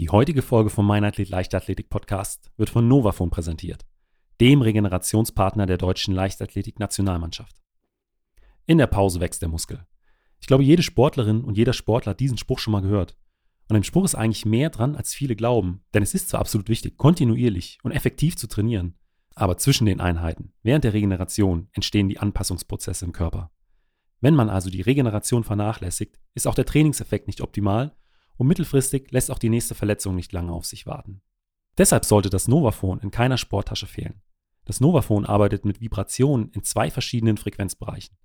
Die heutige Folge vom Meinathlet Leichtathletik Podcast wird von Novafon präsentiert, dem Regenerationspartner der deutschen Leichtathletik Nationalmannschaft. In der Pause wächst der Muskel. Ich glaube, jede Sportlerin und jeder Sportler hat diesen Spruch schon mal gehört. Und im Spruch ist eigentlich mehr dran, als viele glauben, denn es ist zwar absolut wichtig, kontinuierlich und effektiv zu trainieren, aber zwischen den Einheiten, während der Regeneration, entstehen die Anpassungsprozesse im Körper. Wenn man also die Regeneration vernachlässigt, ist auch der Trainingseffekt nicht optimal und mittelfristig lässt auch die nächste Verletzung nicht lange auf sich warten. Deshalb sollte das Novaphone in keiner Sporttasche fehlen. Das Novaphone arbeitet mit Vibrationen in zwei verschiedenen Frequenzbereichen.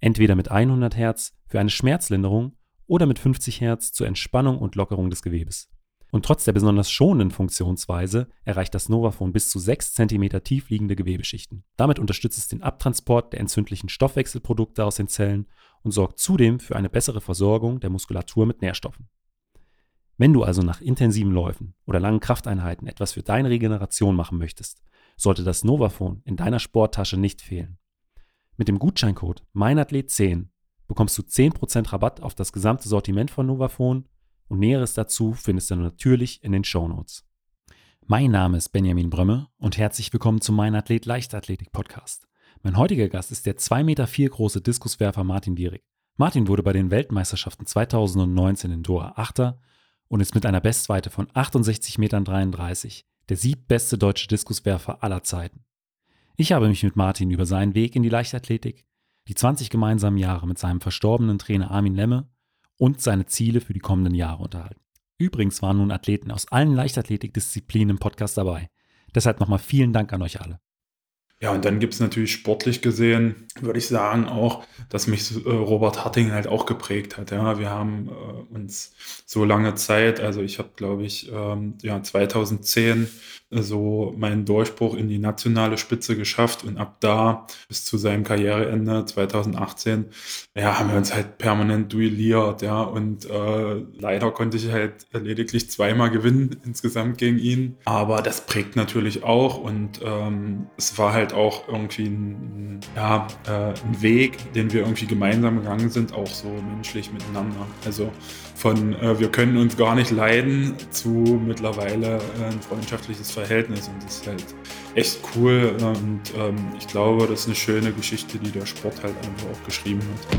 Entweder mit 100 Hertz für eine Schmerzlinderung oder mit 50 Hertz zur Entspannung und Lockerung des Gewebes. Und trotz der besonders schonenden Funktionsweise erreicht das Novaphone bis zu 6 cm tief liegende Gewebeschichten. Damit unterstützt es den Abtransport der entzündlichen Stoffwechselprodukte aus den Zellen und sorgt zudem für eine bessere Versorgung der Muskulatur mit Nährstoffen. Wenn du also nach intensiven Läufen oder langen Krafteinheiten etwas für deine Regeneration machen möchtest, sollte das Novaphone in deiner Sporttasche nicht fehlen. Mit dem Gutscheincode meinathlet10 bekommst du 10% Rabatt auf das gesamte Sortiment von Novaphone und Näheres dazu findest du natürlich in den Shownotes. Mein Name ist Benjamin Brömme und herzlich willkommen zum Mein Athlet Leichtathletik Podcast. Mein heutiger Gast ist der 2,4 Meter große Diskuswerfer Martin Dierig. Martin wurde bei den Weltmeisterschaften 2019 in Doha Achter und ist mit einer Bestweite von 68,33 Metern der siebbeste deutsche Diskuswerfer aller Zeiten. Ich habe mich mit Martin über seinen Weg in die Leichtathletik, die 20 gemeinsamen Jahre mit seinem verstorbenen Trainer Armin Lemme und seine Ziele für die kommenden Jahre unterhalten. Übrigens waren nun Athleten aus allen Leichtathletikdisziplinen im Podcast dabei. Deshalb nochmal vielen Dank an euch alle. Ja, und dann gibt es natürlich sportlich gesehen, würde ich sagen, auch, dass mich äh, Robert Harting halt auch geprägt hat. Ja, wir haben äh, uns so lange Zeit, also ich habe, glaube ich, ähm, ja, 2010 so meinen Durchbruch in die nationale Spitze geschafft und ab da bis zu seinem Karriereende 2018, ja, haben wir uns halt permanent duelliert, ja, und äh, leider konnte ich halt lediglich zweimal gewinnen insgesamt gegen ihn, aber das prägt natürlich auch und ähm, es war halt auch irgendwie ein, ja, äh, ein Weg, den wir irgendwie gemeinsam gegangen sind, auch so menschlich miteinander. Also von äh, wir können uns gar nicht leiden zu mittlerweile äh, ein freundschaftliches Verhältnis und das ist halt echt cool und ähm, ich glaube, das ist eine schöne Geschichte, die der Sport halt einfach auch geschrieben hat.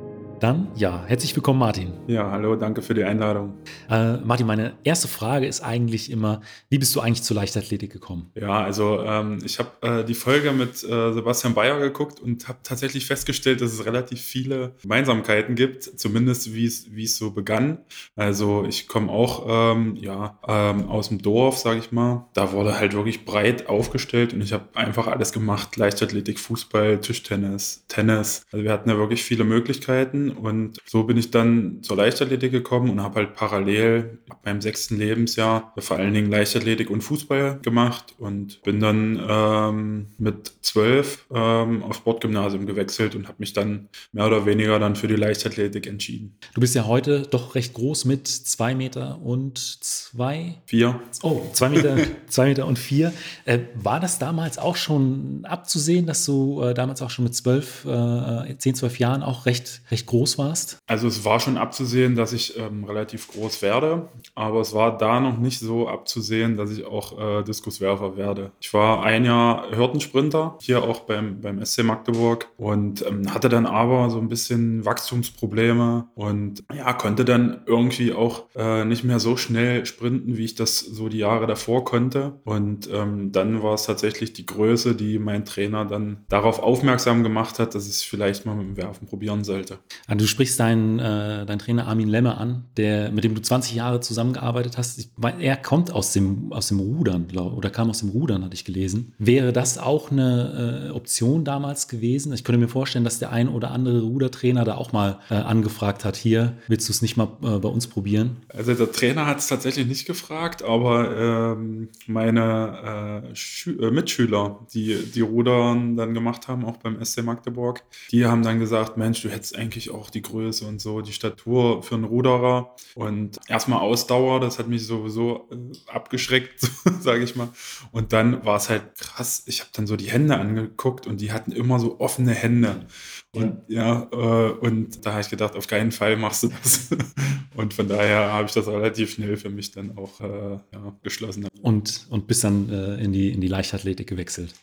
Dann, ja, herzlich willkommen, Martin. Ja, hallo, danke für die Einladung. Äh, Martin, meine erste Frage ist eigentlich immer, wie bist du eigentlich zur Leichtathletik gekommen? Ja, also ähm, ich habe äh, die Folge mit äh, Sebastian Bayer geguckt und habe tatsächlich festgestellt, dass es relativ viele Gemeinsamkeiten gibt, zumindest wie es so begann. Also ich komme auch ähm, ja, ähm, aus dem Dorf, sage ich mal. Da wurde halt wirklich breit aufgestellt und ich habe einfach alles gemacht, Leichtathletik, Fußball, Tischtennis, Tennis. Also wir hatten ja wirklich viele Möglichkeiten und so bin ich dann zur Leichtathletik gekommen und habe halt parallel ab meinem sechsten Lebensjahr vor allen Dingen Leichtathletik und Fußball gemacht und bin dann ähm, mit zwölf ähm, auf Sportgymnasium gewechselt und habe mich dann mehr oder weniger dann für die Leichtathletik entschieden. Du bist ja heute doch recht groß mit zwei Meter und zwei? Vier. Oh, zwei Meter, zwei Meter und vier. Äh, war das damals auch schon abzusehen, dass du äh, damals auch schon mit zwölf, äh, zehn, zwölf Jahren auch recht, recht groß groß warst? Also es war schon abzusehen, dass ich ähm, relativ groß werde, aber es war da noch nicht so abzusehen, dass ich auch äh, Diskuswerfer werde. Ich war ein Jahr Hürdensprinter, hier auch beim, beim SC Magdeburg und ähm, hatte dann aber so ein bisschen Wachstumsprobleme und ja, konnte dann irgendwie auch äh, nicht mehr so schnell sprinten, wie ich das so die Jahre davor konnte. Und ähm, dann war es tatsächlich die Größe, die mein Trainer dann darauf aufmerksam gemacht hat, dass ich es vielleicht mal mit dem Werfen probieren sollte. Ah, du sprichst deinen, äh, deinen Trainer Armin Lemme an, der, mit dem du 20 Jahre zusammengearbeitet hast. Ich, er kommt aus dem, aus dem Rudern, glaub, oder kam aus dem Rudern, hatte ich gelesen. Wäre das auch eine äh, Option damals gewesen? Ich könnte mir vorstellen, dass der ein oder andere Rudertrainer da auch mal äh, angefragt hat, hier, willst du es nicht mal äh, bei uns probieren? Also der Trainer hat es tatsächlich nicht gefragt, aber ähm, meine äh, äh, Mitschüler, die die Rudern dann gemacht haben, auch beim SC Magdeburg, die haben dann gesagt, Mensch, du hättest eigentlich auch die Größe und so, die Statur für einen Ruderer und erstmal Ausdauer, das hat mich sowieso äh, abgeschreckt, sage ich mal. Und dann war es halt krass, ich habe dann so die Hände angeguckt und die hatten immer so offene Hände. Und ja, äh, und da habe ich gedacht, auf keinen Fall machst du das. und von daher habe ich das relativ schnell für mich dann auch äh, ja, geschlossen. Und, und bis dann äh, in, die, in die Leichtathletik gewechselt.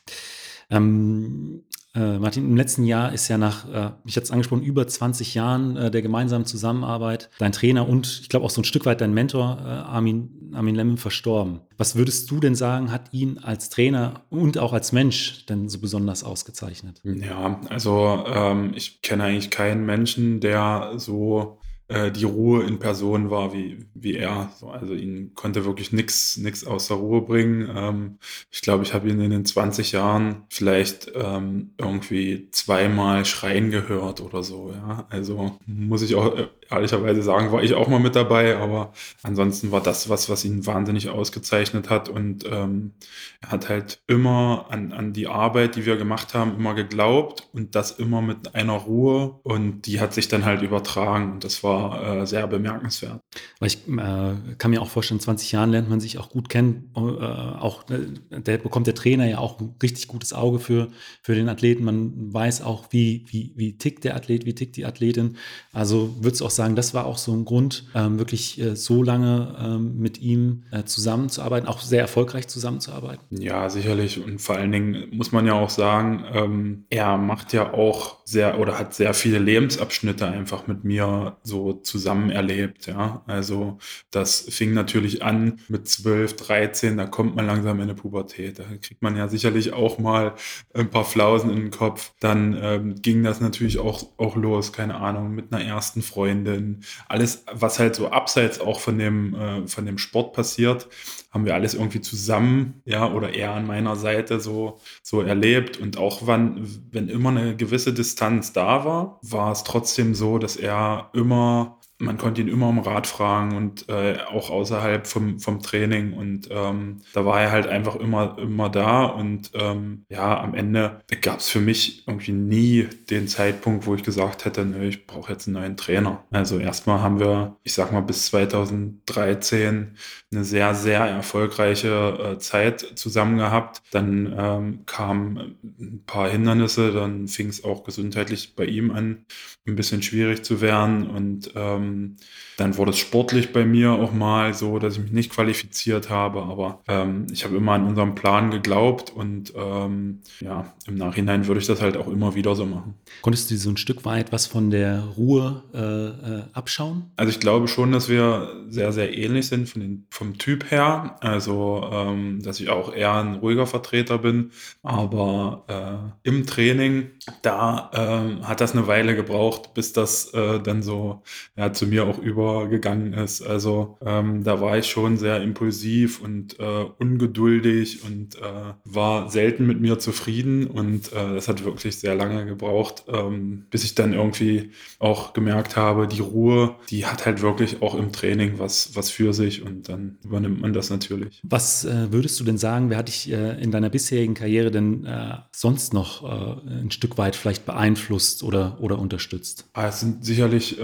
Ähm, äh, Martin, im letzten Jahr ist ja nach, äh, ich hatte es angesprochen, über 20 Jahren äh, der gemeinsamen Zusammenarbeit dein Trainer und ich glaube auch so ein Stück weit dein Mentor äh, Armin, Armin Lemme verstorben. Was würdest du denn sagen, hat ihn als Trainer und auch als Mensch denn so besonders ausgezeichnet? Ja, also ähm, ich kenne eigentlich keinen Menschen, der so äh, die Ruhe in Person war wie, wie er. So, also ihn konnte wirklich nichts nix aus der Ruhe bringen. Ähm, ich glaube, ich habe ihn in den 20 Jahren vielleicht ähm, irgendwie zweimal schreien gehört oder so. Ja? Also muss ich auch äh, ehrlicherweise sagen, war ich auch mal mit dabei, aber ansonsten war das was, was ihn wahnsinnig ausgezeichnet hat. Und ähm, er hat halt immer an, an die Arbeit, die wir gemacht haben, immer geglaubt und das immer mit einer Ruhe. Und die hat sich dann halt übertragen. Und das war äh, sehr bemerkenswert. Weil ich äh, kann mir auch vorstellen, 20 Jahren lernt man sich auch gut kennen. Äh, auch äh, der bekommt der Trainer ja auch ein richtig gutes Auge für, für den Athleten. Man weiß auch, wie, wie, wie tickt der Athlet, wie tickt die Athletin. Also würde es auch sagen, das war auch so ein Grund, ähm, wirklich äh, so lange ähm, mit ihm äh, zusammenzuarbeiten, auch sehr erfolgreich zusammenzuarbeiten. Ja, sicherlich. Und vor allen Dingen muss man ja auch sagen, ähm, er macht ja auch sehr oder hat sehr viele Lebensabschnitte einfach mit mir so zusammen erlebt. Ja, also das fing natürlich an mit 12, 13, da kommt man langsam in eine Pubertät. Da kriegt man ja sicherlich auch mal ein paar Flausen in den Kopf. Dann ähm, ging das natürlich auch, auch los, keine Ahnung, mit einer ersten Freundin alles, was halt so abseits auch von dem, äh, von dem Sport passiert, haben wir alles irgendwie zusammen, ja, oder eher an meiner Seite so, so erlebt. Und auch wann, wenn immer eine gewisse Distanz da war, war es trotzdem so, dass er immer man konnte ihn immer um Rat fragen und äh, auch außerhalb vom, vom Training. Und ähm, da war er halt einfach immer, immer da. Und ähm, ja, am Ende gab es für mich irgendwie nie den Zeitpunkt, wo ich gesagt hätte, nö, ich brauche jetzt einen neuen Trainer. Also erstmal haben wir, ich sag mal, bis 2013 eine sehr, sehr erfolgreiche äh, Zeit zusammen gehabt. Dann ähm, kamen ein paar Hindernisse, dann fing es auch gesundheitlich bei ihm an, ein bisschen schwierig zu werden. Und ähm, ähm, dann wurde es sportlich bei mir auch mal so, dass ich mich nicht qualifiziert habe, aber ähm, ich habe immer an unseren Plan geglaubt und ähm, ja, im Nachhinein würde ich das halt auch immer wieder so machen. Konntest du so ein Stück weit was von der Ruhe äh, äh, abschauen? Also ich glaube schon, dass wir sehr, sehr ähnlich sind von den, vom Typ her. Also, ähm, dass ich auch eher ein ruhiger Vertreter bin, aber äh, im Training, da äh, hat das eine Weile gebraucht, bis das äh, dann so ja, zu mir auch übergegangen ist. Also ähm, da war ich schon sehr impulsiv und äh, ungeduldig und äh, war selten mit mir zufrieden und äh, das hat wirklich sehr lange gebraucht, ähm, bis ich dann irgendwie auch gemerkt habe, die Ruhe, die hat halt wirklich auch im Training was, was für sich und dann übernimmt man das natürlich. Was äh, würdest du denn sagen, wer hat dich äh, in deiner bisherigen Karriere denn äh, sonst noch ein Stück weit vielleicht beeinflusst oder, oder unterstützt? Ah, es sind sicherlich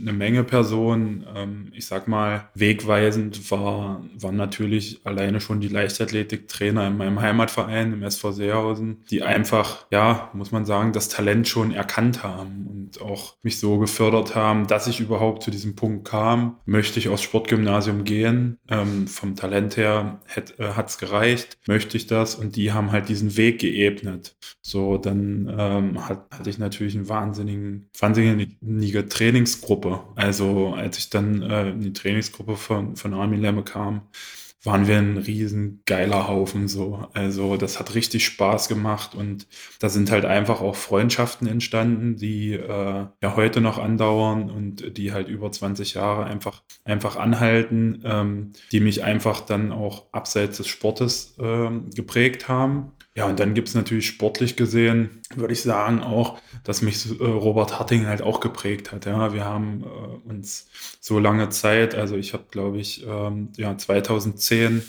eine Menge Personen. Ähm, ich sag mal, wegweisend war, waren natürlich alleine schon die Leichtathletiktrainer in meinem Heimatverein, im SV Seehausen, die einfach, ja, muss man sagen, das Talent schon erkannt haben und auch mich so gefördert haben, dass ich überhaupt zu diesem Punkt kam. Möchte ich aufs Sportgymnasium gehen? Ähm, vom Talent her hat es gereicht. Möchte ich das? Und die haben halt diesen Weg geebnet. So, dann ähm, hat, hatte ich natürlich einen wahnsinnigen, wahnsinnige Trainingsgruppe Gruppe. Also als ich dann äh, in die Trainingsgruppe von, von Armin Lemme kam, waren wir ein riesen geiler Haufen so. Also das hat richtig Spaß gemacht und da sind halt einfach auch Freundschaften entstanden, die äh, ja heute noch andauern und die halt über 20 Jahre einfach, einfach anhalten, ähm, die mich einfach dann auch abseits des Sportes äh, geprägt haben. Ja, und dann gibt es natürlich sportlich gesehen, würde ich sagen, auch, dass mich äh, Robert Harting halt auch geprägt hat. Ja, wir haben äh, uns so lange Zeit, also ich habe, glaube ich, ähm, ja, 2010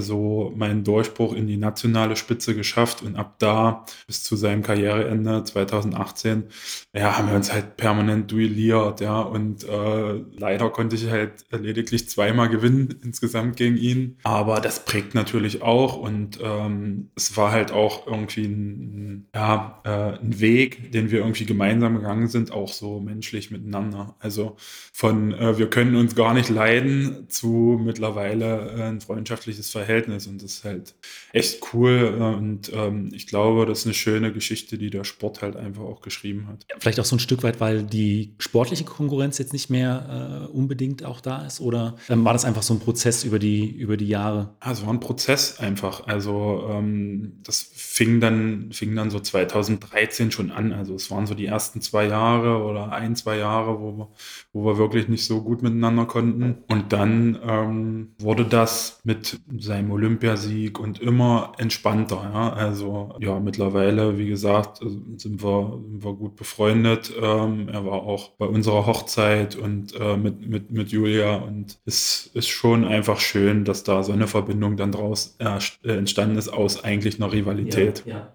so meinen Durchbruch in die nationale Spitze geschafft und ab da bis zu seinem Karriereende 2018, ja, haben wir uns halt permanent duelliert, ja, und äh, leider konnte ich halt lediglich zweimal gewinnen insgesamt gegen ihn, aber das prägt natürlich auch und ähm, es war halt auch irgendwie ein, ja, äh, ein Weg, den wir irgendwie gemeinsam gegangen sind, auch so menschlich miteinander. Also von äh, wir können uns gar nicht leiden zu mittlerweile äh, ein freundschaftliches Verhältnis und das ist halt echt cool und ähm, ich glaube, das ist eine schöne Geschichte, die der Sport halt einfach auch geschrieben hat. Vielleicht auch so ein Stück weit, weil die sportliche Konkurrenz jetzt nicht mehr äh, unbedingt auch da ist oder ähm, war das einfach so ein Prozess über die, über die Jahre? Also war ein Prozess einfach. Also ähm, das fing dann, fing dann so 2013 schon an. Also es waren so die ersten zwei Jahre oder ein, zwei Jahre, wo wir, wo wir wirklich nicht so gut miteinander konnten. Und dann ähm, wurde das mit seinem Olympiasieg und immer entspannter. Ja? Also ja, mittlerweile, wie gesagt, sind wir, sind wir gut befreundet. Ähm, er war auch bei unserer Hochzeit und äh, mit, mit, mit Julia und es ist schon einfach schön, dass da so eine Verbindung dann draus äh, entstanden ist aus eigentlich einer Rivalität. Ja, ja.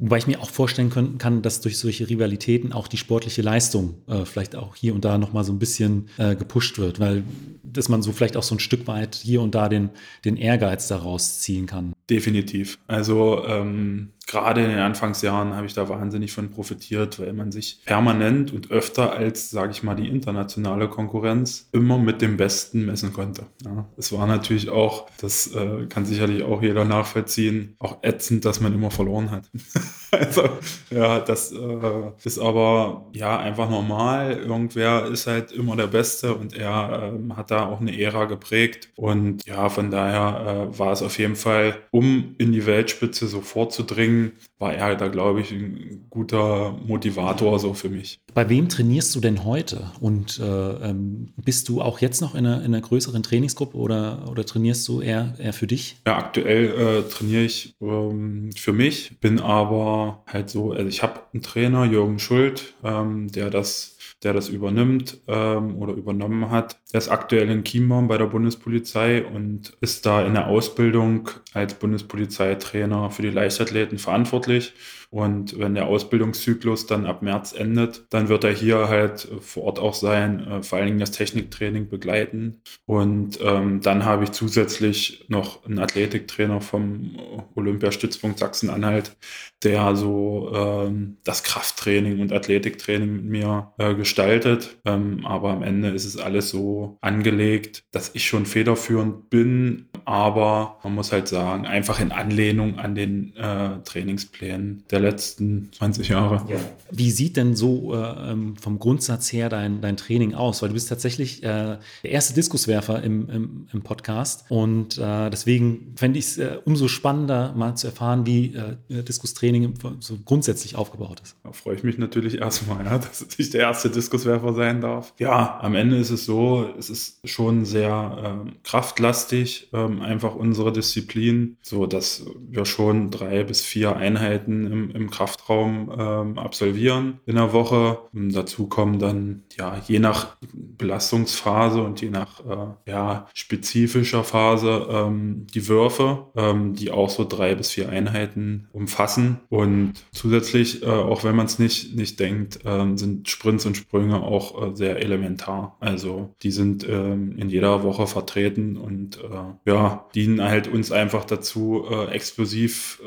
Wobei ich mir auch vorstellen können, kann, dass durch solche Rivalitäten auch die sportliche Leistung äh, vielleicht auch hier und da nochmal so ein bisschen äh, gepusht wird, weil dass man so vielleicht auch so ein Stück weit hier und da den, den Ehrgeiz daraus ziehen kann. Definitiv. Also ähm, gerade in den Anfangsjahren habe ich da wahnsinnig von profitiert, weil man sich permanent und öfter als, sage ich mal, die internationale Konkurrenz immer mit dem Besten messen konnte. Ja, es war natürlich auch, das äh, kann sicherlich auch jeder nachvollziehen, auch ätzend, dass man immer verloren hat. also ja, das äh, ist aber ja einfach normal. Irgendwer ist halt immer der Beste und er äh, hat da auch eine Ära geprägt. Und ja, von daher äh, war es auf jeden Fall, um in die Weltspitze so vorzudringen, war er halt da, glaube ich, ein guter Motivator so für mich. Bei wem trainierst du denn heute? Und äh, ähm, bist du auch jetzt noch in einer, in einer, größeren Trainingsgruppe oder, oder trainierst du eher, eher für dich? Ja, aktuell äh, trainiere ich ähm, für mich, bin aber halt so, also ich habe einen Trainer, Jürgen Schuld, ähm, der das der das übernimmt ähm, oder übernommen hat. Der ist aktuell in Chiembaum bei der Bundespolizei und ist da in der Ausbildung als Bundespolizeitrainer für die Leichtathleten verantwortlich. Und wenn der Ausbildungszyklus dann ab März endet, dann wird er hier halt vor Ort auch sein, äh, vor allen Dingen das Techniktraining begleiten. Und ähm, dann habe ich zusätzlich noch einen Athletiktrainer vom Olympiastützpunkt Sachsen-Anhalt, der so ähm, das Krafttraining und Athletiktraining mit mir äh, gestaltet. Ähm, aber am Ende ist es alles so angelegt, dass ich schon federführend bin, aber man muss halt sagen, einfach in Anlehnung an den äh, Trainingsplänen der letzten 20 Jahre. Ja. Wie sieht denn so äh, ähm, vom Grundsatz her dein, dein Training aus? Weil du bist tatsächlich äh, der erste Diskuswerfer im, im, im Podcast und äh, deswegen fände ich es äh, umso spannender, mal zu erfahren, wie äh, Diskustraining so grundsätzlich aufgebaut ist. Da freue ich mich natürlich erstmal, ja, dass ich der erste Diskuswerfer sein darf. Ja, am Ende ist es so, es ist schon sehr ähm, kraftlastig, ähm, einfach unsere Disziplin, so dass wir schon drei bis vier Einheiten im, im Kraftraum ähm, absolvieren in der Woche. Und dazu kommen dann, ja, je nach Belastungsphase und je nach äh, ja, spezifischer Phase ähm, die Würfe, ähm, die auch so drei bis vier Einheiten umfassen. Und zusätzlich, äh, auch wenn man es nicht, nicht denkt, äh, sind Sprints und Sprünge auch äh, sehr elementar. Also die sind ähm, in jeder Woche vertreten und äh, ja, dienen halt uns einfach dazu, äh, explosiv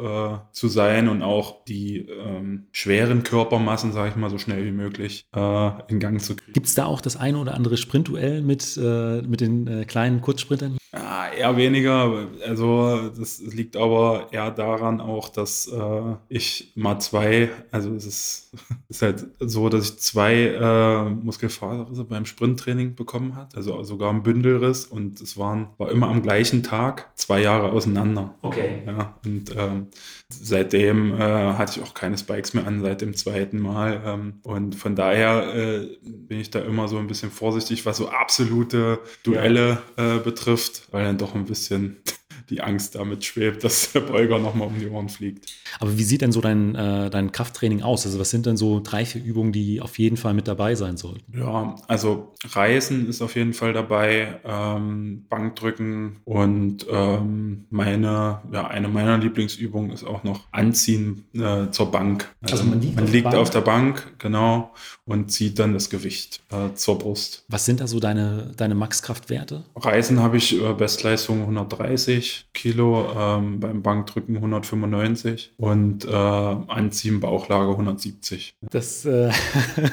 zu sein und auch die ähm, schweren Körpermassen, sage ich mal, so schnell wie möglich äh, in Gang zu kriegen. Gibt es da auch das eine oder andere Sprintduell mit, äh, mit den äh, kleinen Kurzsprintern? Ja, eher weniger. Also das liegt aber eher daran auch, dass äh, ich mal zwei, also es ist, ist halt so, dass ich zwei äh, Muskelfaserrisse beim Sprinttraining bekommen hat, also sogar ein Bündelriss und es waren, war immer am gleichen Tag, zwei Jahre auseinander. Okay. Ja, und ähm, seitdem äh, hatte ich auch keine Spikes mehr an, seit dem zweiten Mal. Ähm, und von daher äh, bin ich da immer so ein bisschen vorsichtig, was so absolute Duelle äh, betrifft, weil dann doch ein bisschen die Angst damit schwebt, dass der Beuger nochmal um die Ohren fliegt. Aber wie sieht denn so dein, äh, dein Krafttraining aus? Also was sind denn so drei, vier Übungen, die auf jeden Fall mit dabei sein sollten? Ja, also Reisen ist auf jeden Fall dabei, ähm, Bankdrücken und ähm, meine, ja, eine meiner Lieblingsübungen ist auch noch Anziehen äh, zur Bank. Also, also man liegt, man auf, liegt der auf, der Bank, genau, und zieht dann das Gewicht äh, zur Brust. Was sind da so deine, deine Maxkraftwerte? Reisen habe ich Bestleistung 130 Kilo, ähm, beim Bankdrücken 195 und äh, Anziehen Bauchlage 170. Das, äh,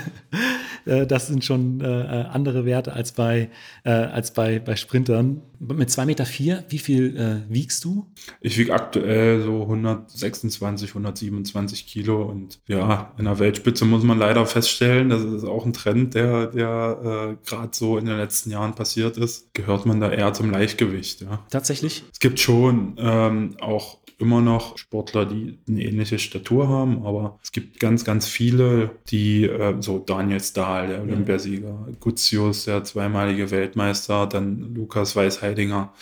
äh, das sind schon äh, andere Werte als bei, äh, als bei, bei Sprintern. Mit 2,4 Meter, vier, wie viel äh, wiegst du? Ich wiege aktuell so 126, 127 Kilo und ja, in der Weltspitze muss man leider feststellen, das ist auch ein Trend, der, der gerade so in den letzten Jahren passiert ist, gehört man da eher zum Leichtgewicht. Ja. Tatsächlich? Es gibt schon ähm, auch immer noch Sportler, die eine ähnliche Statur haben, aber es gibt ganz, ganz viele, die äh, so Daniel Stahl, der Olympiasieger, Gutzius, der zweimalige Weltmeister, dann Lukas Weißheidinger,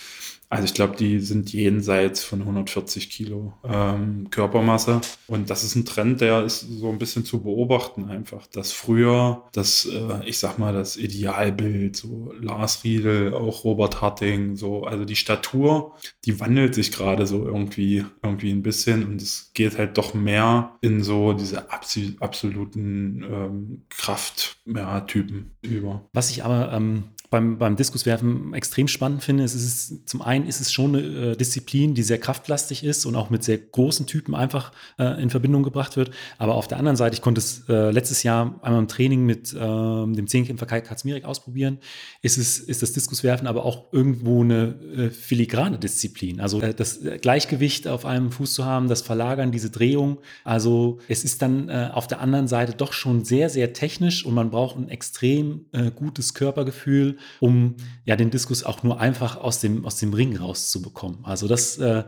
also ich glaube, die sind jenseits von 140 Kilo ähm, Körpermasse. Und das ist ein Trend, der ist so ein bisschen zu beobachten einfach. Dass früher das, äh, ich sag mal, das Idealbild, so Lars Riedel, auch Robert Harting, so, also die Statur, die wandelt sich gerade so irgendwie, irgendwie ein bisschen und es geht halt doch mehr in so diese absoluten ähm, Krafttypen ja, über. Was ich aber ähm, beim, beim Diskuswerfen extrem spannend finde, ist, ist zum einen ist es schon eine äh, Disziplin, die sehr kraftlastig ist und auch mit sehr großen Typen einfach äh, in Verbindung gebracht wird. Aber auf der anderen Seite, ich konnte es äh, letztes Jahr einmal im Training mit ähm, dem Zehnkämpfer Kai Katzmirek ausprobieren, ist, es, ist das Diskuswerfen aber auch irgendwo eine äh, filigrane Disziplin. Also äh, das Gleichgewicht auf einem Fuß zu haben, das Verlagern, diese Drehung. Also es ist dann äh, auf der anderen Seite doch schon sehr, sehr technisch und man braucht ein extrem gutes Körpergefühl um ja den Diskus auch nur einfach aus dem, aus dem Ring rauszubekommen. Also das äh,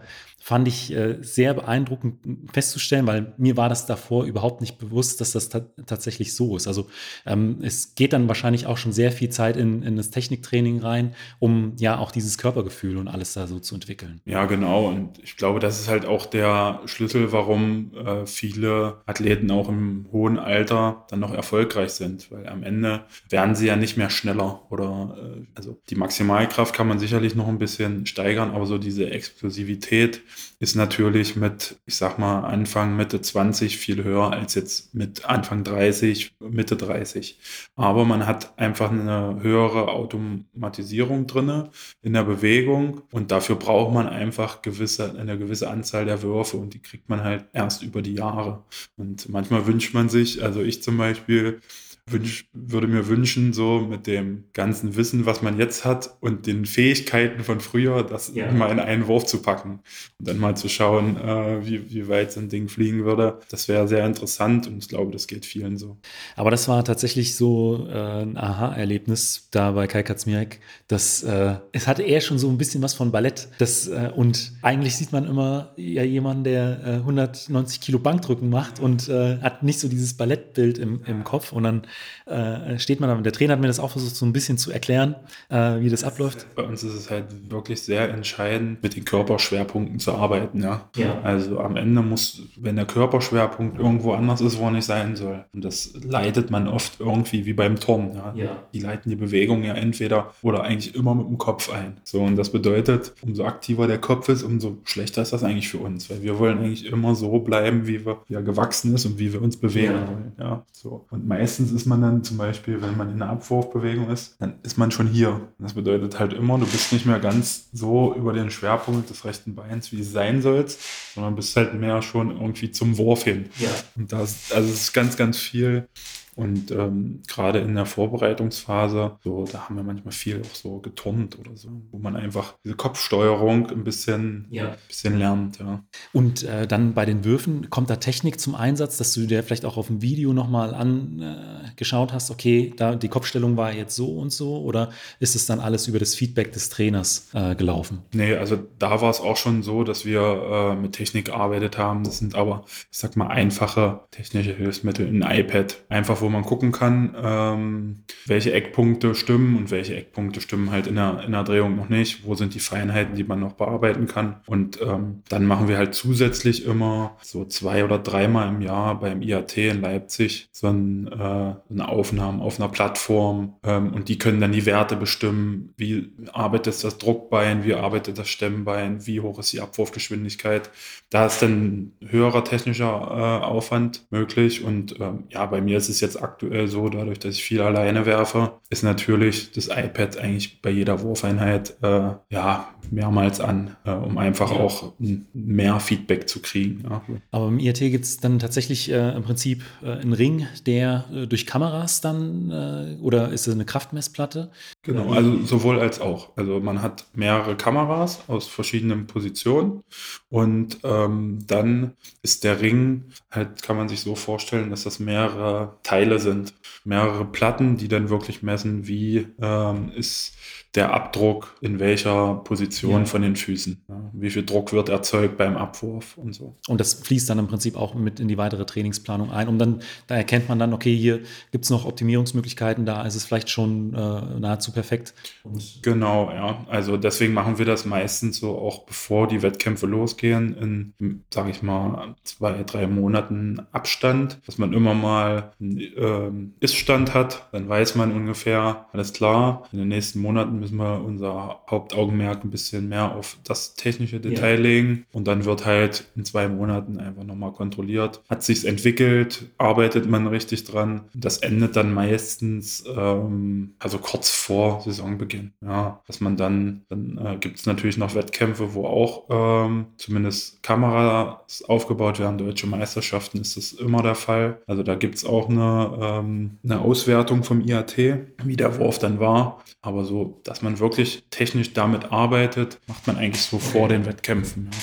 fand ich äh, sehr beeindruckend festzustellen, weil mir war das davor überhaupt nicht bewusst, dass das ta tatsächlich so ist. Also ähm, es geht dann wahrscheinlich auch schon sehr viel Zeit in, in das Techniktraining rein, um ja auch dieses Körpergefühl und alles da so zu entwickeln. Ja, genau. Und ich glaube, das ist halt auch der Schlüssel, warum äh, viele Athleten auch im hohen Alter dann noch erfolgreich sind, weil am Ende werden sie ja nicht mehr schneller oder äh, also die Maximalkraft kann man sicherlich noch ein bisschen steigern, aber so diese Explosivität, ist natürlich mit, ich sag mal, Anfang, Mitte 20 viel höher als jetzt mit Anfang 30, Mitte 30. Aber man hat einfach eine höhere Automatisierung drinne in der Bewegung und dafür braucht man einfach gewisse, eine gewisse Anzahl der Würfe und die kriegt man halt erst über die Jahre. Und manchmal wünscht man sich, also ich zum Beispiel, wünsch, würde mir wünschen, so mit dem ganzen Wissen, was man jetzt hat und den Fähigkeiten von früher, das ja. mal in einen Wurf zu packen und dann mal zu schauen, äh, wie, wie weit so ein Ding fliegen würde. Das wäre sehr interessant und ich glaube, das geht vielen so. Aber das war tatsächlich so äh, ein Aha-Erlebnis da bei Kai Katzmirek, dass äh, es hatte eher schon so ein bisschen was von Ballett. Das, äh, und eigentlich sieht man immer ja jemanden, der 190 äh, Kilo Bankdrücken macht und äh, hat nicht so dieses Ballettbild im, im Kopf und dann äh, steht man da. Der Trainer hat mir das auch versucht, so ein bisschen zu erklären, äh, wie das abläuft. Bei uns ist es halt wirklich sehr entscheidend, mit den Körperschwerpunkten zu arbeiten. Ja? ja. Also am Ende muss, wenn der Körperschwerpunkt irgendwo anders ist, wo er nicht sein soll. Und das leitet man oft irgendwie wie beim Turnen. Ja? ja. Die leiten die Bewegung ja entweder oder eigentlich immer mit dem Kopf ein. So, und das bedeutet, umso aktiver der Kopf ist, umso schlechter ist das eigentlich für uns. Weil wir wollen eigentlich immer so bleiben, wie wir ja gewachsen ist und wie wir uns bewegen ja. wollen. Ja? So. Und meistens ist man dann zum Beispiel, wenn man in einer Abwurfbewegung ist, dann ist man schon hier. Das bedeutet halt immer, du bist nicht mehr ganz so über den Schwerpunkt des rechten Beins, wie es sein sollst, sondern bist halt mehr schon irgendwie zum Wurf hin. Ja. Und das, also es ist ganz, ganz viel Und ähm, gerade in der Vorbereitungsphase, so, da haben wir manchmal viel auch so geturnt oder so, wo man einfach diese Kopfsteuerung ein bisschen, ja. ein bisschen lernt, ja. Und äh, dann bei den Würfen kommt da Technik zum Einsatz, dass du dir vielleicht auch auf dem Video nochmal angeschaut äh, hast, okay, da die Kopfstellung war jetzt so und so, oder ist es dann alles über das Feedback des Trainers äh, gelaufen? Nee, also da war es auch schon so, dass wir äh, mit Technik gearbeitet haben. Das sind aber, ich sag mal, einfache technische Hilfsmittel. Ein iPad, einfach wo man gucken kann, ähm, welche Eckpunkte stimmen und welche Eckpunkte stimmen halt in der, in der Drehung noch nicht. Wo sind die Feinheiten, die man noch bearbeiten kann? Und ähm, dann machen wir halt zusätzlich immer so zwei oder dreimal im Jahr beim IAT in Leipzig so ein, äh, eine Aufnahme auf einer Plattform ähm, und die können dann die Werte bestimmen, wie arbeitet das Druckbein, wie arbeitet das Stemmbein, wie hoch ist die Abwurfgeschwindigkeit. Da ist dann höherer technischer äh, Aufwand möglich. Und ähm, ja, bei mir ist es jetzt aktuell so, dadurch, dass ich viel alleine werfe, ist natürlich das iPad eigentlich bei jeder Wurfeinheit äh, ja mehrmals an, äh, um einfach ja. auch mehr Feedback zu kriegen. Ja. Aber im IRT gibt es dann tatsächlich äh, im Prinzip äh, einen Ring, der äh, durch Kameras dann oder ist es eine Kraftmessplatte? Genau, also sowohl als auch. Also man hat mehrere Kameras aus verschiedenen Positionen und ähm, dann ist der Ring halt, kann man sich so vorstellen, dass das mehrere Teile sind, mehrere Platten, die dann wirklich messen, wie ähm, ist der Abdruck in welcher Position ja. von den Füßen. Ja, wie viel Druck wird erzeugt beim Abwurf und so. Und das fließt dann im Prinzip auch mit in die weitere Trainingsplanung ein. Und dann, da erkennt man dann, okay, hier gibt es noch Optimierungsmöglichkeiten, da ist es vielleicht schon äh, nahezu perfekt. Und genau, ja. Also deswegen machen wir das meistens so auch bevor die Wettkämpfe losgehen, in, sage ich mal, zwei, drei Monaten Abstand, dass man immer mal einen äh, Iststand hat, dann weiß man ungefähr, alles klar, in den nächsten Monaten müssen wir unser Hauptaugenmerk ein bisschen mehr auf das technische Detail ja. legen. Und dann wird halt in zwei Monaten einfach nochmal kontrolliert. Hat sich's entwickelt? Arbeitet man richtig dran? Das endet dann meistens, ähm, also kurz vor Saisonbeginn. Ja, dass man dann, dann äh, gibt es natürlich noch Wettkämpfe, wo auch ähm, zumindest Kameras aufgebaut werden. Deutsche Meisterschaften ist das immer der Fall. Also da gibt es auch eine, ähm, eine Auswertung vom IAT, wie der Wurf dann war. Aber so, dass man wirklich technisch damit arbeitet, macht man eigentlich so vor den Wettkämpfen. Ja.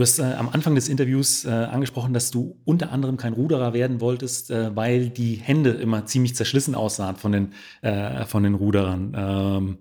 Du hast äh, am Anfang des Interviews äh, angesprochen, dass du unter anderem kein Ruderer werden wolltest, äh, weil die Hände immer ziemlich zerschlissen aussahen von den, äh, von den Ruderern. Ähm,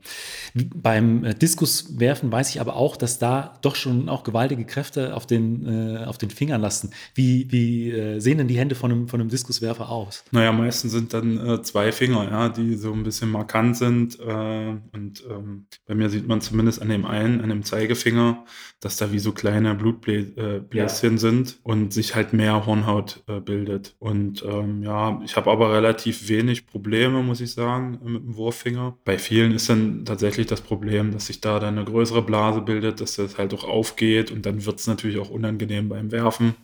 beim äh, Diskuswerfen weiß ich aber auch, dass da doch schon auch gewaltige Kräfte auf den, äh, auf den Fingern lasten. Wie, wie sehen denn die Hände von einem, von einem Diskuswerfer aus? Naja, meistens sind dann zwei Finger, ja, die so ein bisschen markant sind. und ähm, bei mir sieht man zumindest an dem einen, an dem Zeigefinger, dass da wie so kleine Blutbläschen ja. sind und sich halt mehr Hornhaut äh, bildet. Und ähm, ja, ich habe aber relativ wenig Probleme, muss ich sagen, mit dem Wurffinger. Bei vielen ist dann tatsächlich das Problem, dass sich da dann eine größere Blase bildet, dass das halt auch aufgeht und dann wird es natürlich auch unangenehm beim Werfen.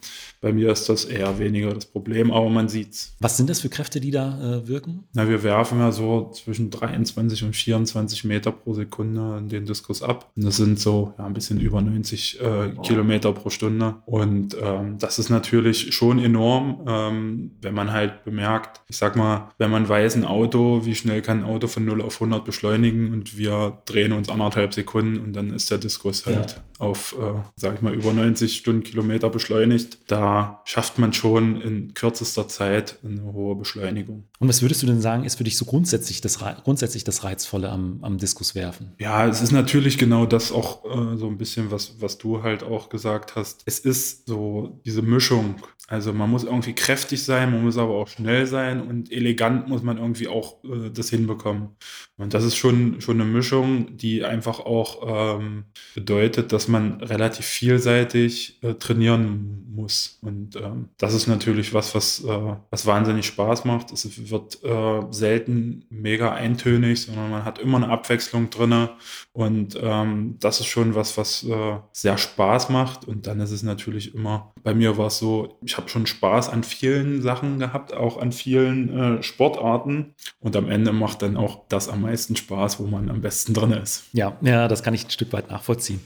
Bei mir ist das eher weniger das Problem, aber man sieht's. Was sind das für Kräfte, die da äh, wirken? Na, wir werfen ja so zwischen 23 und 24 Meter pro Sekunde in den Diskus ab. Und das sind so ja, ein bisschen über 90 äh, oh. Kilometer pro Stunde. Und ähm, das ist natürlich schon enorm, ähm, wenn man halt bemerkt, ich sag mal, wenn man weiß, ein Auto, wie schnell kann ein Auto von 0 auf 100 beschleunigen und wir drehen uns anderthalb Sekunden und dann ist der Diskus halt ja. Auf, äh, sag ich mal, über 90 Stundenkilometer beschleunigt. Da schafft man schon in kürzester Zeit eine hohe Beschleunigung. Und was würdest du denn sagen, ist für dich so grundsätzlich das, grundsätzlich das Reizvolle am, am Diskuswerfen? Ja, es ist natürlich genau das auch äh, so ein bisschen, was, was du halt auch gesagt hast. Es ist so diese Mischung. Also man muss irgendwie kräftig sein, man muss aber auch schnell sein und elegant muss man irgendwie auch äh, das hinbekommen. Und das ist schon, schon eine Mischung, die einfach auch ähm, bedeutet, dass man relativ vielseitig äh, trainieren muss. Und ähm, das ist natürlich was, was, äh, was wahnsinnig Spaß macht. Es wird äh, selten mega eintönig, sondern man hat immer eine Abwechslung drin. Und ähm, das ist schon was, was äh, sehr Spaß macht. Und dann ist es natürlich immer, bei mir war es so, ich ich habe schon Spaß an vielen Sachen gehabt, auch an vielen äh, Sportarten. Und am Ende macht dann auch das am meisten Spaß, wo man am besten drin ist. Ja, ja, das kann ich ein Stück weit nachvollziehen.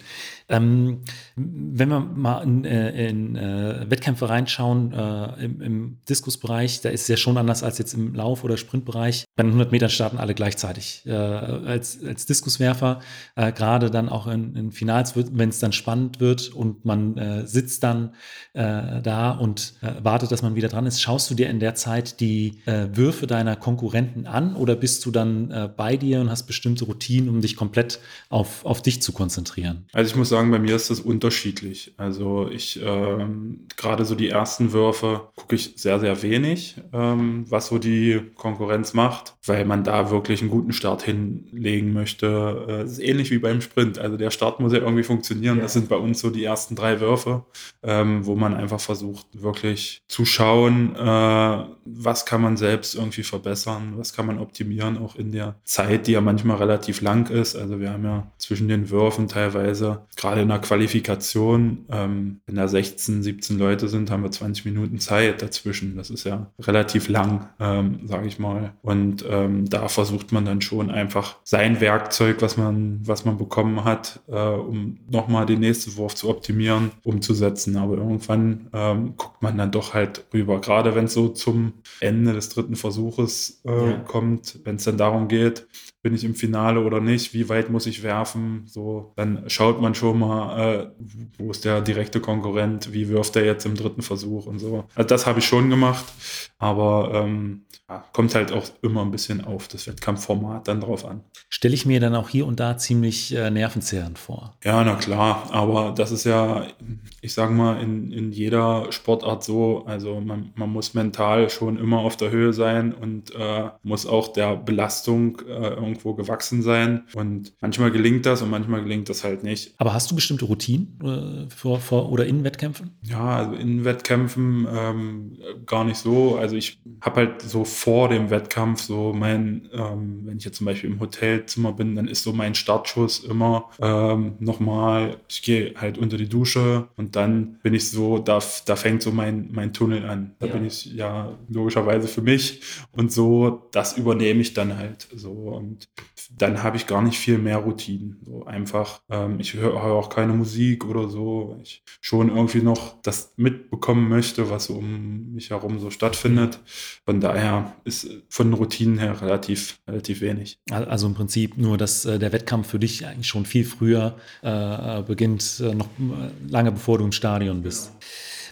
Ähm, wenn wir mal in, äh, in äh, Wettkämpfe reinschauen, äh, im, im Diskusbereich, da ist es ja schon anders als jetzt im Lauf- oder Sprintbereich. Bei den 100 Metern starten alle gleichzeitig. Äh, als, als Diskuswerfer, äh, gerade dann auch in, in Finals, wenn es dann spannend wird und man äh, sitzt dann da und wartet, dass man wieder dran ist, schaust du dir in der Zeit die Würfe deiner Konkurrenten an oder bist du dann bei dir und hast bestimmte Routinen, um dich komplett auf, auf dich zu konzentrieren? Also ich muss sagen, sagen, bei mir ist das unterschiedlich. Also ich ähm, gerade so die ersten Würfe gucke ich sehr, sehr wenig, ähm, was so die Konkurrenz macht, weil man da wirklich einen guten Start hinlegen möchte. Äh, ist ähnlich wie beim Sprint. Also der Start muss ja irgendwie funktionieren. Ja. Das sind bei uns so die ersten drei Würfe, ähm, wo man einfach versucht, wirklich zu schauen, äh, was kann man selbst irgendwie verbessern, was kann man optimieren, auch in der Zeit, die ja manchmal relativ lang ist. Also wir haben ja zwischen den Würfen teilweise gerade gerade in der Qualifikation, ähm, wenn da 16, 17 Leute sind, haben wir 20 Minuten Zeit dazwischen. Das ist ja relativ lang, ähm, sage ich mal. Und ähm, da versucht man dann schon einfach sein Werkzeug, was man, was man bekommen hat, äh, um nochmal den nächsten Wurf zu optimieren, umzusetzen. Aber irgendwann ähm, guckt man dann doch halt rüber. Gerade wenn es so zum Ende des dritten Versuches äh, ja. kommt, wenn es dann darum geht, bin ich im Finale oder nicht, wie weit muss ich werfen, so, dann schaut man schon mal, äh, wo ist der direkte Konkurrent, wie wirft er jetzt im dritten Versuch und so. Also das habe ich schon gemacht, aber ähm, ja, kommt halt auch immer ein bisschen auf das Wettkampfformat dann drauf an. Stelle ich mir dann auch hier und da ziemlich äh, nervenzehrend vor. Ja, na klar, aber das ist ja, ich sage mal, in, in jeder Sportart so. Also man, man muss mental schon immer auf der Höhe sein und äh, muss auch der Belastung äh, irgendwo gewachsen sein. Und manchmal gelingt das und manchmal gelingt das halt nicht. Aber hast du bestimmte Routinen äh, vor, vor oder in Wettkämpfen? Ja, also in Wettkämpfen ähm, gar nicht so. Also ich habe halt so vor dem Wettkampf so mein, ähm, wenn ich jetzt zum Beispiel im Hotelzimmer bin, dann ist so mein Startschuss immer ähm, nochmal, ich gehe halt unter die Dusche und dann bin ich so, da, da fängt so mein, mein Tunnel an. Da ja. bin ich ja logischerweise für mich und so, das übernehme ich dann halt so und dann habe ich gar nicht viel mehr Routinen. So einfach, ähm, ich höre hör auch keine Musik oder so. Ich schon irgendwie noch das mitbekommen möchte, was so um mich herum so stattfindet. Von daher ist von Routinen her relativ, relativ wenig. Also im Prinzip nur, dass äh, der Wettkampf für dich eigentlich schon viel früher äh, beginnt, äh, noch äh, lange bevor du im Stadion bist.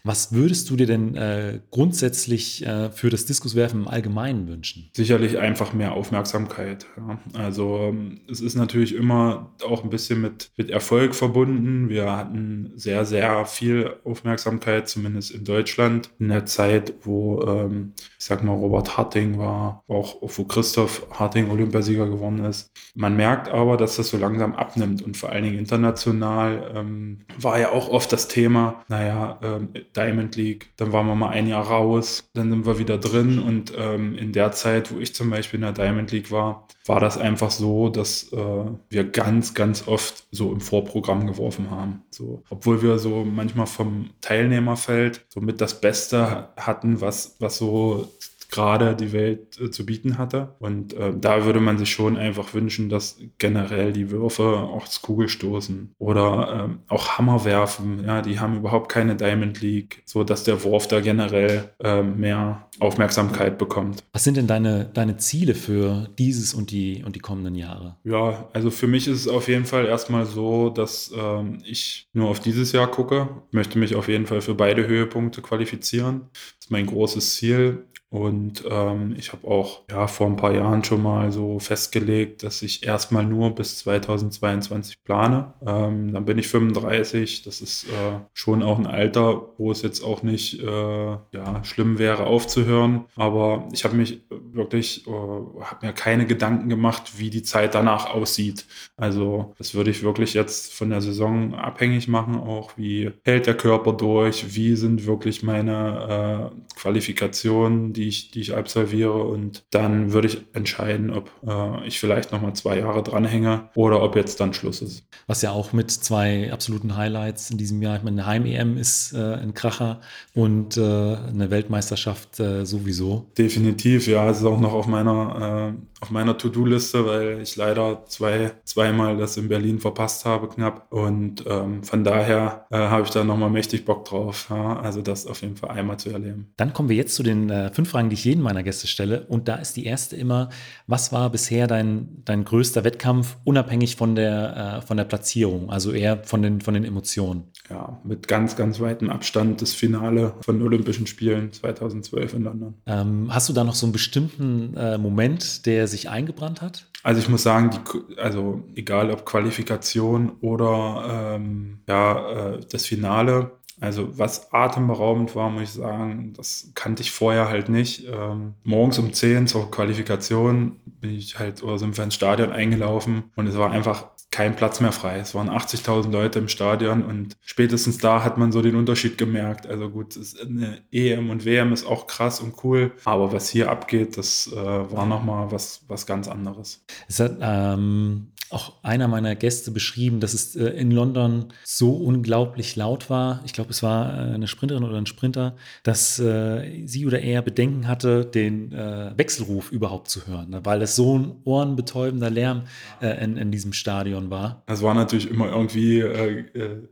Was würdest du dir denn äh, grundsätzlich äh, für das Diskuswerfen im Allgemeinen wünschen? Sicherlich einfach mehr Aufmerksamkeit. Ja. Also ähm, es ist natürlich immer auch ein bisschen mit, mit Erfolg verbunden. Wir hatten sehr, sehr viel Aufmerksamkeit, zumindest in Deutschland, in der Zeit, wo, ähm, ich sag mal, Robert Harting war, auch wo Christoph Harting Olympiasieger geworden ist. Man merkt aber, dass das so langsam abnimmt und vor allen Dingen international ähm, war ja auch oft das Thema, naja, ähm, Diamond League. Dann waren wir mal ein Jahr raus, dann sind wir wieder drin und ähm, in der Zeit, wo ich zum Beispiel in der Diamond League war, war das einfach so, dass äh, wir ganz, ganz oft so im Vorprogramm geworfen haben. So, obwohl wir so manchmal vom Teilnehmerfeld so mit das Beste hatten, was, was so gerade die Welt äh, zu bieten hatte. Und äh, da würde man sich schon einfach wünschen, dass generell die Würfe auch das Kugelstoßen oder ähm, auch Hammer werfen, ja, die haben überhaupt keine Diamond League, so dass der Wurf da generell äh, mehr Aufmerksamkeit bekommt. Was sind denn deine, deine Ziele für dieses und die, und die kommenden Jahre? Ja, also für mich ist es auf jeden Fall erstmal so, dass ähm, ich nur auf dieses Jahr gucke. Ich möchte mich auf jeden Fall für beide Höhepunkte qualifizieren. Ist mein großes Ziel. Und ähm, ich habe auch ja, vor ein paar Jahren schon mal so festgelegt, dass ich erstmal nur bis 2022 plane. Ähm, dann bin ich 35. Das ist äh, schon auch ein Alter, wo es jetzt auch nicht äh, ja, schlimm wäre aufzuhören. Aber ich habe mich wirklich, äh, habe mir keine Gedanken gemacht, wie die Zeit danach aussieht. Also das würde ich wirklich jetzt von der Saison abhängig machen, auch wie hält der Körper durch, wie sind wirklich meine Qualifikationen die ich ich, die ich absolviere. Und dann würde ich entscheiden, ob äh, ich vielleicht nochmal zwei Jahre dranhänge oder ob jetzt dann Schluss ist. Was ja auch mit zwei absoluten Highlights in diesem Jahr, ich meine, eine Heim-EM ist äh, ein Kracher und äh, eine Weltmeisterschaft äh, sowieso. Definitiv, ja, es ist auch noch auf meiner, äh, auf meiner To-Do-Liste, weil ich leider zwei, zweimal das in Berlin verpasst habe, knapp. Und ähm, von daher äh, habe ich da nochmal mächtig Bock drauf. Ja? Also das auf jeden Fall einmal zu erleben. Dann kommen wir jetzt zu den äh, fünf Fragen, die ich jeden meiner Gäste stelle. Und da ist die erste immer, was war bisher dein, dein größter Wettkampf, unabhängig von der, äh, von der Platzierung, also eher von den, von den Emotionen? Ja, mit ganz, ganz weitem Abstand das Finale von Olympischen Spielen 2012 in London. Ähm, hast du da noch so einen bestimmten äh, Moment, der sich eingebrannt hat? Also ich muss sagen, die, also egal ob Qualifikation oder ähm, ja, äh, das Finale, also was atemberaubend war, muss ich sagen, das kannte ich vorher halt nicht. Ähm, morgens um 10 zur Qualifikation bin ich halt oder sind wir ins Stadion eingelaufen und es war einfach kein Platz mehr frei. Es waren 80.000 Leute im Stadion und spätestens da hat man so den Unterschied gemerkt. Also gut, eine EM und WM ist auch krass und cool, aber was hier abgeht, das äh, war nochmal was, was ganz anderes. Es hat ähm, auch einer meiner Gäste beschrieben, dass es äh, in London so unglaublich laut war. Ich glaube, es war äh, eine Sprinterin oder ein Sprinter, dass äh, sie oder er Bedenken hatte, den Wechselruf überhaupt zu hören, ne? weil es so ein ohrenbetäubender Lärm in, in, diesem Stadion war. Das war natürlich immer irgendwie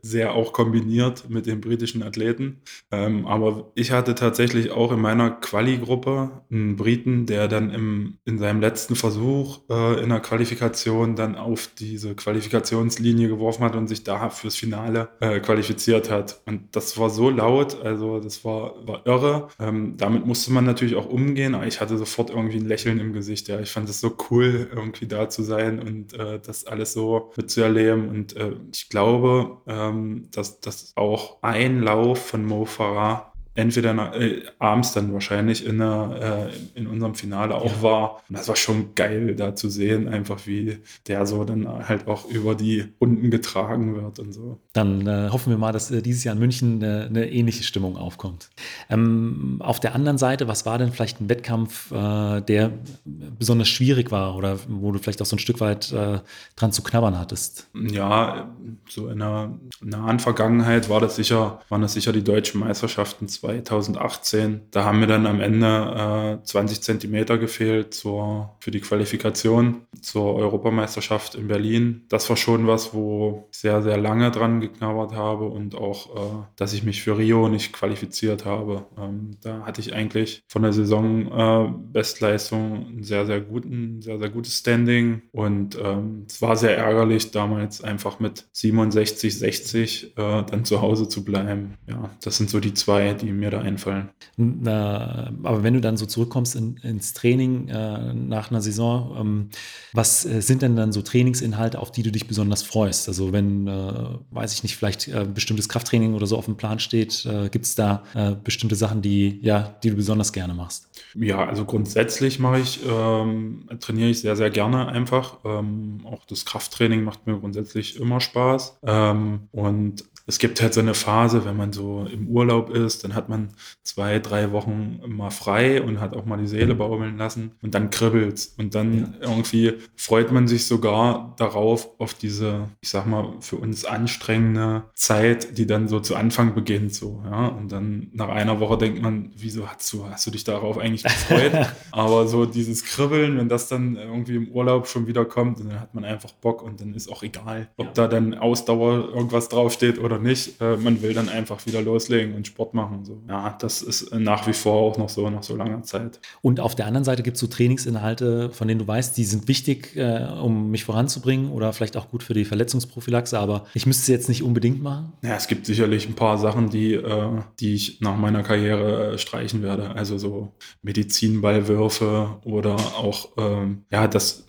sehr auch kombiniert mit den britischen Athleten. Ähm, aber ich hatte tatsächlich auch in meiner Quali-Gruppe einen Briten, der dann im, in seinem letzten Versuch in der Qualifikation dann auf diese Qualifikationslinie geworfen hat und sich da fürs Finale äh, qualifiziert hat. Und das war so laut, also das war, war irre. Ähm, damit musste man natürlich auch umgehen, aber ich hatte sofort irgendwie ein Lächeln im Gesicht. Ja, ich fand es so cool, irgendwie da zu sein und äh, das alles so mitzuerleben. Und äh, ich glaube, ähm, dass das auch ein Lauf von Mo Farah entweder äh, abends dann wahrscheinlich in, der, äh, in unserem Finale auch ja. war. Und das war schon geil, da zu sehen, einfach wie der so dann halt auch über die Runden getragen wird und so. Dann äh, hoffen wir mal, dass äh, dieses Jahr in München eine ähnliche Stimmung aufkommt. Ähm, auf der anderen Seite, was war denn vielleicht ein Wettkampf, äh, der besonders schwierig war oder wo du vielleicht auch so ein Stück weit äh, dran zu knabbern hattest? Ja, so in der nahen Vergangenheit war das sicher, waren das sicher die deutschen Meisterschaften 2018. Da haben mir dann am Ende äh, 20 Zentimeter gefehlt zur, für die Qualifikation zur Europameisterschaft in Berlin. Das war schon was, wo ich sehr, sehr lange dran geknabbert habe und auch, äh, dass ich mich für Rio nicht qualifiziert habe. Ähm, da hatte ich eigentlich von der Saison äh, ein sehr, sehr guten, sehr, sehr gutes Standing und ähm, es war sehr ärgerlich, damals einfach mit 67, 60 äh, dann zu Hause zu bleiben. Ja, das sind so die zwei, die mir da einfallen. Na, aber wenn du dann so zurückkommst in, ins Training äh, nach einer Saison, ähm, was äh, sind denn dann so Trainingsinhalte, auf die du dich besonders freust? Also wenn, äh, weiß ich nicht, vielleicht äh, bestimmtes Krafttraining oder so auf dem Plan steht, äh, gibt es da äh, bestimmte Sachen, die, ja, die du besonders gerne machst? Ja, also grundsätzlich mache ich, ähm, trainiere ich sehr, sehr gerne einfach. Ähm, auch das Krafttraining macht mir grundsätzlich immer Spaß. Ähm, und es gibt halt so eine Phase, wenn man so im Urlaub ist, dann hat man zwei, drei Wochen mal frei und hat auch mal die Seele baumeln lassen und dann kribbelt's und dann ja. irgendwie freut man sich sogar darauf, auf diese, ich sag mal, für uns anstrengende Zeit, die dann so zu Anfang beginnt, so, ja, und dann nach einer Woche denkt man, wieso hast du, hast du dich darauf eigentlich gefreut? Aber so dieses Kribbeln, wenn das dann irgendwie im Urlaub schon wieder kommt, dann hat man einfach Bock und dann ist auch egal, ob ja. da dann Ausdauer irgendwas draufsteht oder oder nicht. Äh, man will dann einfach wieder loslegen und Sport machen. So. Ja, das ist nach wie vor auch noch so nach so langer Zeit. Und auf der anderen Seite gibt es so Trainingsinhalte, von denen du weißt, die sind wichtig, äh, um mich voranzubringen oder vielleicht auch gut für die Verletzungsprophylaxe, aber ich müsste sie jetzt nicht unbedingt machen. Ja, es gibt sicherlich ein paar Sachen, die, äh, die ich nach meiner Karriere äh, streichen werde. Also so Medizinballwürfe oder auch, ähm, ja, das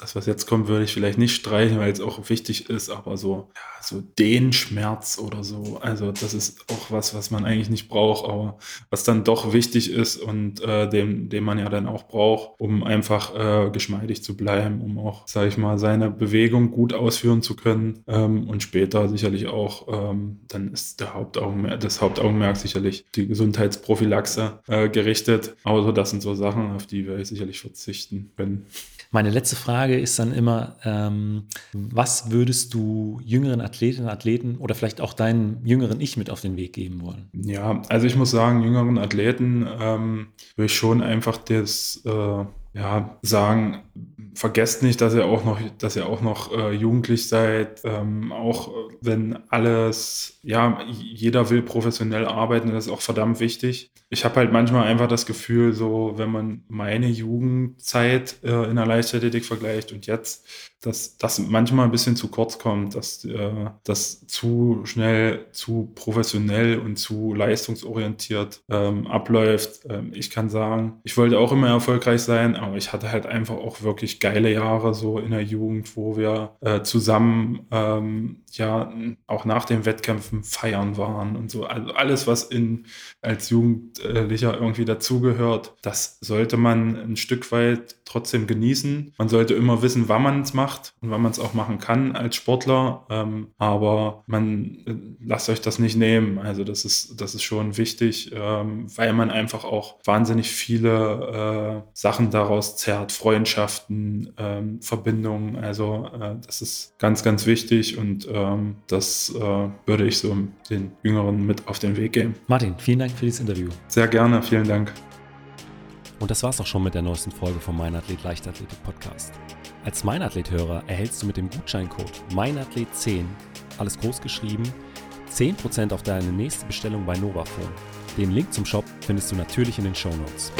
das, was jetzt kommt, würde ich vielleicht nicht streichen, weil es auch wichtig ist, aber so, ja, so den Schmerz oder so, also das ist auch was, was man eigentlich nicht braucht, aber was dann doch wichtig ist und äh, dem, dem man ja dann auch braucht, um einfach äh, geschmeidig zu bleiben, um auch, sage ich mal, seine Bewegung gut ausführen zu können ähm, und später sicherlich auch, ähm, dann ist der Hauptaugenmerk, das Hauptaugenmerk sicherlich die Gesundheitsprophylaxe äh, gerichtet. Aber das sind so Sachen, auf die wir sicherlich verzichten können. Meine letzte Frage ist dann immer, ähm, was würdest du jüngeren Athletinnen und Athleten oder vielleicht auch deinem jüngeren Ich mit auf den Weg geben wollen? Ja, also ich muss sagen, jüngeren Athleten ähm, würde ich schon einfach das äh, ja, sagen, vergesst nicht, dass ihr auch noch, dass ihr auch noch äh, jugendlich seid, ähm, auch äh, wenn alles, ja, jeder will professionell arbeiten, das ist auch verdammt wichtig. Ich habe halt manchmal einfach das Gefühl, so wenn man meine Jugendzeit äh, in der Leichtathletik vergleicht und jetzt, dass das manchmal ein bisschen zu kurz kommt, dass äh, das zu schnell, zu professionell und zu leistungsorientiert ähm, abläuft. Ähm, ich kann sagen, ich wollte auch immer erfolgreich sein, aber ich hatte halt einfach auch wirklich geile Jahre so in der Jugend, wo wir äh, zusammen ähm, ja auch nach den Wettkämpfen feiern waren und so. Also alles, was in als Jugendlicher irgendwie dazugehört, das sollte man ein Stück weit trotzdem genießen. Man sollte immer wissen, wann man es macht und wann man es auch machen kann als Sportler. Ähm, aber man äh, lasst euch das nicht nehmen. Also das ist, das ist schon wichtig, ähm, weil man einfach auch wahnsinnig viele äh, Sachen daraus zerrt, Freundschaften, ähm, Verbindungen. Also äh, das ist ganz, ganz wichtig und ähm, das äh, würde ich so den Jüngeren mit auf den Weg geben. Martin, vielen Dank für dieses Interview. Sehr gerne, vielen Dank. Und das war's auch schon mit der neuesten Folge vom Meinathlet Leichtathletik Podcast. Als Meinathlet-Hörer erhältst du mit dem Gutscheincode Meinathlet10, alles groß geschrieben, 10% auf deine nächste Bestellung bei Novafone. Den Link zum Shop findest du natürlich in den Show Notes.